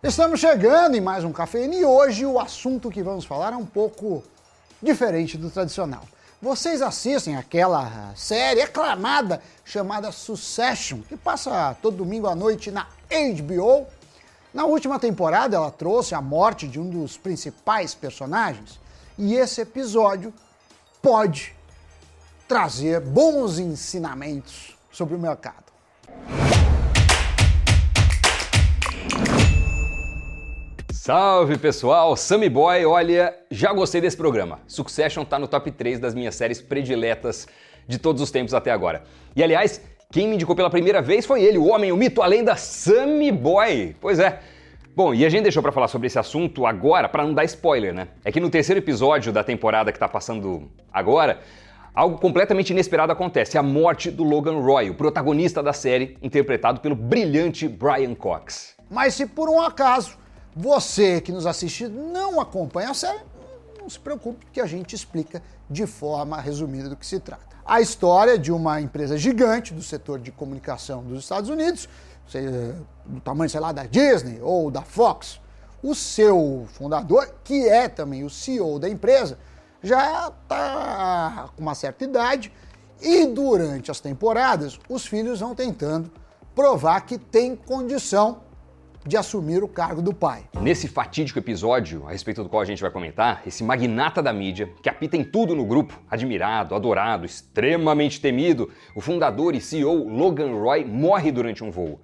Estamos chegando em mais um Cafeína e hoje o assunto que vamos falar é um pouco diferente do tradicional. Vocês assistem aquela série aclamada chamada Succession, que passa todo domingo à noite na HBO. Na última temporada ela trouxe a morte de um dos principais personagens e esse episódio pode trazer bons ensinamentos sobre o mercado. Salve pessoal, Sammy Boy, olha, já gostei desse programa. Succession tá no top 3 das minhas séries prediletas de todos os tempos até agora. E aliás, quem me indicou pela primeira vez foi ele, o homem, o mito, a lenda Sammy Boy. Pois é. Bom, e a gente deixou para falar sobre esse assunto agora para não dar spoiler, né? É que no terceiro episódio da temporada que tá passando agora, algo completamente inesperado acontece: a morte do Logan Roy, o protagonista da série, interpretado pelo brilhante Brian Cox. Mas se por um acaso você que nos assiste não acompanha a série, não se preocupe que a gente explica de forma resumida do que se trata. A história de uma empresa gigante do setor de comunicação dos Estados Unidos, do tamanho, sei lá, da Disney ou da Fox, o seu fundador, que é também o CEO da empresa, já está com uma certa idade e durante as temporadas os filhos vão tentando provar que tem condição de assumir o cargo do pai. Nesse fatídico episódio, a respeito do qual a gente vai comentar, esse magnata da mídia, que apita em tudo no grupo, admirado, adorado, extremamente temido, o fundador e CEO Logan Roy morre durante um voo.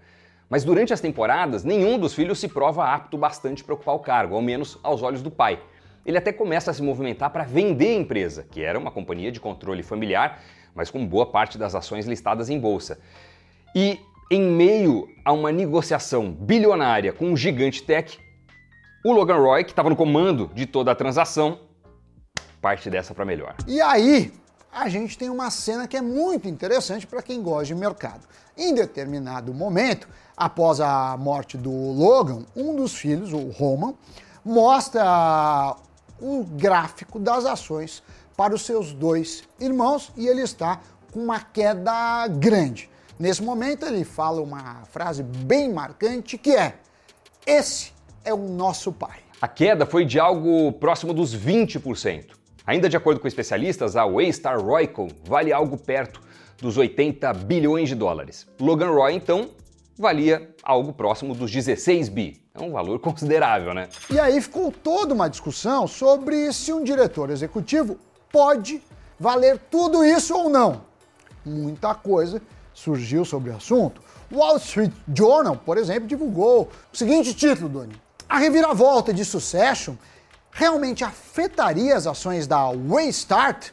Mas durante as temporadas, nenhum dos filhos se prova apto bastante para ocupar o cargo, ao menos aos olhos do pai. Ele até começa a se movimentar para vender a empresa, que era uma companhia de controle familiar, mas com boa parte das ações listadas em bolsa. E em meio a uma negociação bilionária com um gigante tech, o Logan Roy, que estava no comando de toda a transação, parte dessa para melhor. E aí, a gente tem uma cena que é muito interessante para quem gosta de mercado. Em determinado momento, após a morte do Logan, um dos filhos, o Roman, mostra o gráfico das ações para os seus dois irmãos e ele está com uma queda grande. Nesse momento, ele fala uma frase bem marcante que é: Esse é o nosso pai. A queda foi de algo próximo dos 20%. Ainda de acordo com especialistas, a Waystar Royco vale algo perto dos 80 bilhões de dólares. Logan Roy, então, valia algo próximo dos 16 bi. É um valor considerável, né? E aí ficou toda uma discussão sobre se um diretor executivo pode valer tudo isso ou não. Muita coisa surgiu sobre o assunto, o Wall Street Journal, por exemplo, divulgou o seguinte título, Doni. A reviravolta de Succession realmente afetaria as ações da Waystart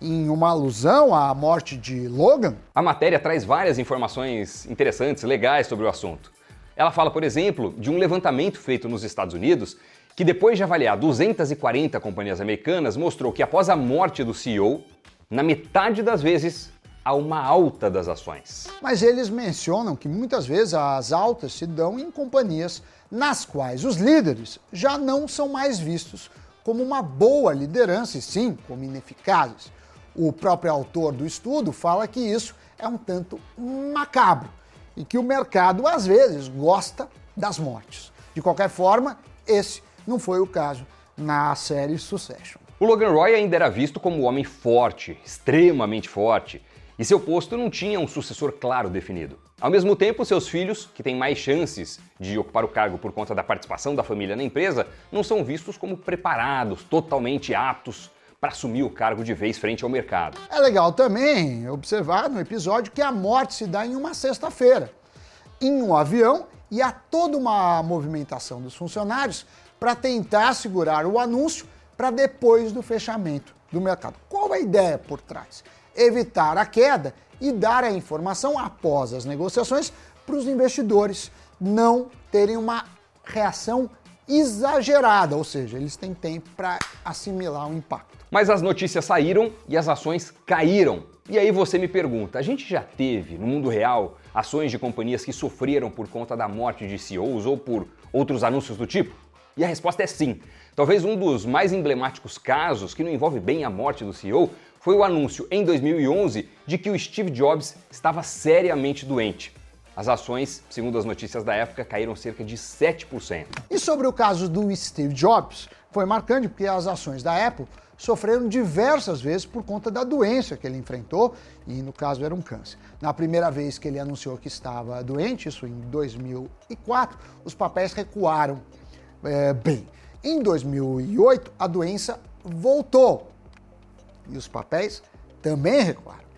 em uma alusão à morte de Logan? A matéria traz várias informações interessantes, legais sobre o assunto. Ela fala, por exemplo, de um levantamento feito nos Estados Unidos que, depois de avaliar 240 companhias americanas, mostrou que após a morte do CEO, na metade das vezes a uma alta das ações. Mas eles mencionam que muitas vezes as altas se dão em companhias nas quais os líderes já não são mais vistos como uma boa liderança e sim como ineficazes. O próprio autor do estudo fala que isso é um tanto macabro e que o mercado às vezes gosta das mortes. De qualquer forma, esse não foi o caso na série Succession. O Logan Roy ainda era visto como um homem forte, extremamente forte, e seu posto não tinha um sucessor claro definido. Ao mesmo tempo, seus filhos, que têm mais chances de ocupar o cargo por conta da participação da família na empresa, não são vistos como preparados, totalmente aptos para assumir o cargo de vez frente ao mercado. É legal também observar no episódio que a morte se dá em uma sexta-feira, em um avião, e há toda uma movimentação dos funcionários para tentar segurar o anúncio para depois do fechamento do mercado. Qual a ideia por trás? Evitar a queda e dar a informação após as negociações para os investidores não terem uma reação exagerada, ou seja, eles têm tempo para assimilar o impacto. Mas as notícias saíram e as ações caíram. E aí você me pergunta, a gente já teve no mundo real ações de companhias que sofreram por conta da morte de CEOs ou por outros anúncios do tipo? E a resposta é sim. Talvez um dos mais emblemáticos casos, que não envolve bem a morte do CEO, foi o anúncio em 2011 de que o Steve Jobs estava seriamente doente. As ações, segundo as notícias da época, caíram cerca de 7%. E sobre o caso do Steve Jobs, foi marcante porque as ações da Apple sofreram diversas vezes por conta da doença que ele enfrentou, e no caso era um câncer. Na primeira vez que ele anunciou que estava doente, isso em 2004, os papéis recuaram é, bem. Em 2008, a doença voltou e os papéis também recuaram.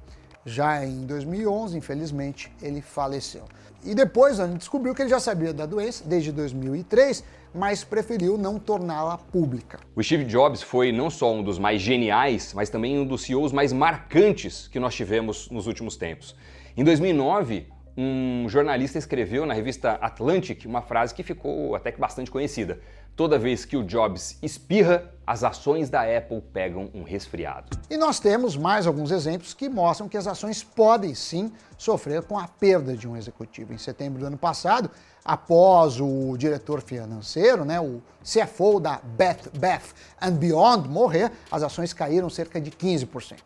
Já em 2011, infelizmente, ele faleceu. E depois a descobriu que ele já sabia da doença desde 2003 mas preferiu não torná-la pública. O Steve Jobs foi não só um dos mais geniais, mas também um dos CEOs mais marcantes que nós tivemos nos últimos tempos. Em 2009, um jornalista escreveu na revista Atlantic uma frase que ficou até que bastante conhecida. Toda vez que o Jobs espirra, as ações da Apple pegam um resfriado. E nós temos mais alguns exemplos que mostram que as ações podem sim sofrer com a perda de um executivo. Em setembro do ano passado, após o diretor financeiro, né, o CFO da Beth, Bath and Beyond morrer, as ações caíram cerca de 15%.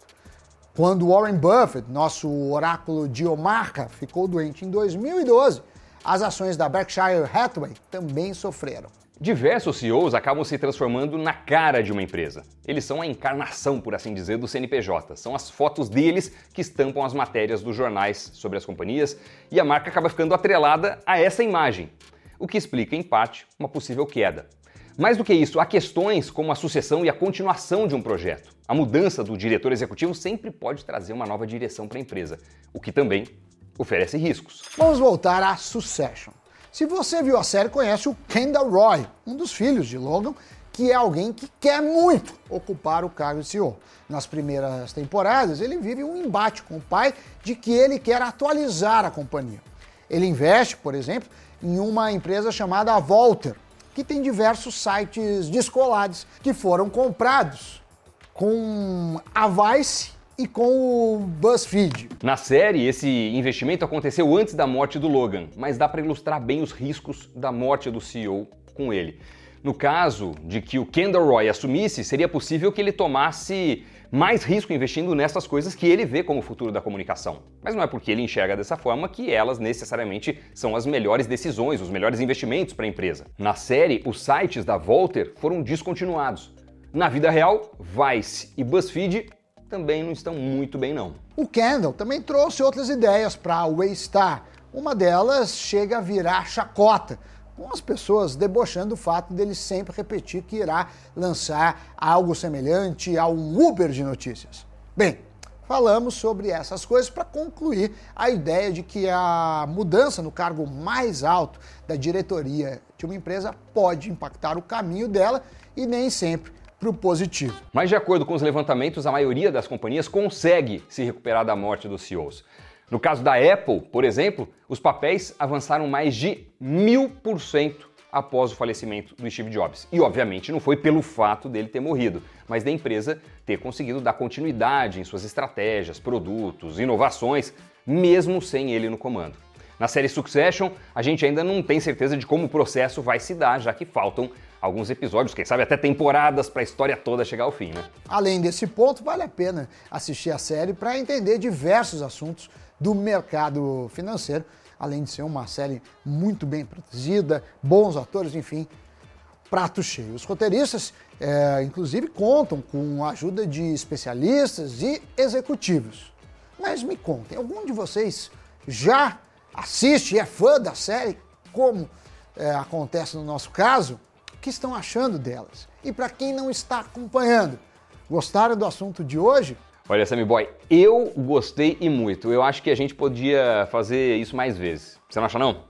Quando Warren Buffett, nosso oráculo de Omaha, ficou doente em 2012, as ações da Berkshire Hathaway também sofreram. Diversos CEOs acabam se transformando na cara de uma empresa. Eles são a encarnação, por assim dizer, do CNPJ. São as fotos deles que estampam as matérias dos jornais sobre as companhias e a marca acaba ficando atrelada a essa imagem, o que explica, em parte, uma possível queda. Mais do que isso, há questões como a sucessão e a continuação de um projeto. A mudança do diretor executivo sempre pode trazer uma nova direção para a empresa, o que também oferece riscos. Vamos voltar à Succession. Se você viu a série, conhece o Kendall Roy, um dos filhos de Logan, que é alguém que quer muito ocupar o cargo de CEO. Nas primeiras temporadas, ele vive um embate com o pai de que ele quer atualizar a companhia. Ele investe, por exemplo, em uma empresa chamada Volter, que tem diversos sites descolados que foram comprados com a Vice e com o BuzzFeed. Na série, esse investimento aconteceu antes da morte do Logan, mas dá para ilustrar bem os riscos da morte do CEO com ele. No caso de que o Kendall Roy assumisse, seria possível que ele tomasse mais risco investindo nessas coisas que ele vê como o futuro da comunicação. Mas não é porque ele enxerga dessa forma que elas necessariamente são as melhores decisões, os melhores investimentos para a empresa. Na série, os sites da Volter foram descontinuados. Na vida real, Vice e BuzzFeed também não estão muito bem não. O Kendall também trouxe outras ideias para a Waystar. Uma delas chega a virar chacota, com as pessoas debochando o fato dele sempre repetir que irá lançar algo semelhante a um Uber de notícias. Bem, falamos sobre essas coisas para concluir a ideia de que a mudança no cargo mais alto da diretoria de uma empresa pode impactar o caminho dela e nem sempre para o positivo. Mas, de acordo com os levantamentos, a maioria das companhias consegue se recuperar da morte dos CEOs. No caso da Apple, por exemplo, os papéis avançaram mais de mil por cento após o falecimento do Steve Jobs. E, obviamente, não foi pelo fato dele ter morrido, mas da empresa ter conseguido dar continuidade em suas estratégias, produtos, inovações, mesmo sem ele no comando. Na série Succession, a gente ainda não tem certeza de como o processo vai se dar, já que faltam alguns episódios, quem sabe até temporadas para a história toda chegar ao fim, né? Além desse ponto, vale a pena assistir a série para entender diversos assuntos do mercado financeiro, além de ser uma série muito bem produzida, bons atores, enfim, prato cheio. Os roteiristas, é, inclusive, contam com a ajuda de especialistas e executivos. Mas me contem, algum de vocês já assiste e é fã da série, como é, acontece no nosso caso? que estão achando delas. E para quem não está acompanhando, gostaram do assunto de hoje? Olha, Sammy Boy, eu gostei e muito. Eu acho que a gente podia fazer isso mais vezes. Você não acha não?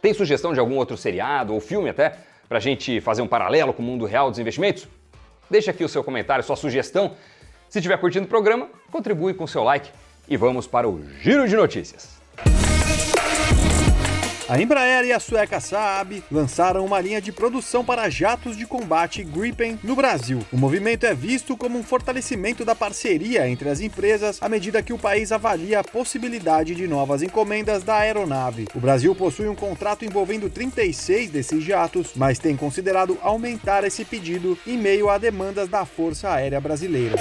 Tem sugestão de algum outro seriado ou filme até para a gente fazer um paralelo com o mundo real dos investimentos? Deixa aqui o seu comentário, sua sugestão. Se estiver curtindo o programa, contribui com o seu like e vamos para o Giro de Notícias. A Embraer e a sueca Saab lançaram uma linha de produção para jatos de combate Gripen no Brasil. O movimento é visto como um fortalecimento da parceria entre as empresas à medida que o país avalia a possibilidade de novas encomendas da aeronave. O Brasil possui um contrato envolvendo 36 desses jatos, mas tem considerado aumentar esse pedido em meio a demandas da Força Aérea Brasileira.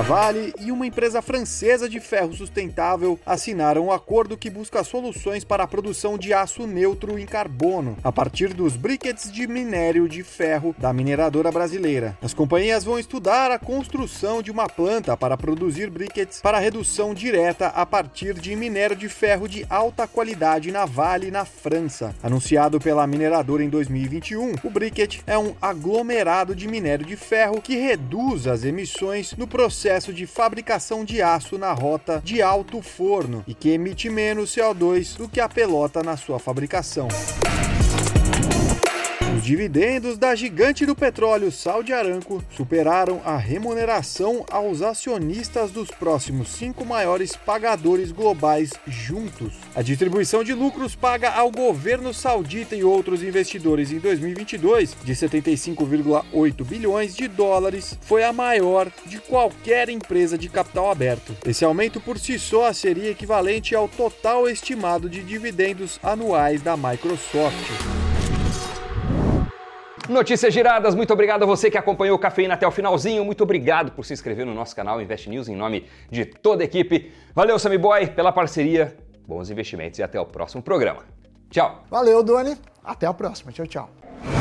A Vale e uma empresa francesa de ferro sustentável assinaram um acordo que busca soluções para a produção de aço neutro em carbono, a partir dos briquetes de minério de ferro da mineradora brasileira. As companhias vão estudar a construção de uma planta para produzir briquetes para redução direta a partir de minério de ferro de alta qualidade na Vale, na França. Anunciado pela mineradora em 2021, o briquet é um aglomerado de minério de ferro que reduz as emissões no processo de fabricação de aço na rota de alto forno e que emite menos CO2 do que a pelota na sua fabricação. Os dividendos da gigante do petróleo Saudi Aramco superaram a remuneração aos acionistas dos próximos cinco maiores pagadores globais juntos. A distribuição de lucros paga ao governo saudita e outros investidores em 2022 de 75,8 bilhões de dólares foi a maior de qualquer empresa de capital aberto. Esse aumento por si só seria equivalente ao total estimado de dividendos anuais da Microsoft. Notícias giradas, muito obrigado a você que acompanhou o Cafeína até o finalzinho. Muito obrigado por se inscrever no nosso canal Invest News em nome de toda a equipe. Valeu, Sammy Boy, pela parceria. Bons investimentos e até o próximo programa. Tchau. Valeu, Doni. Até a próxima. Tchau, tchau.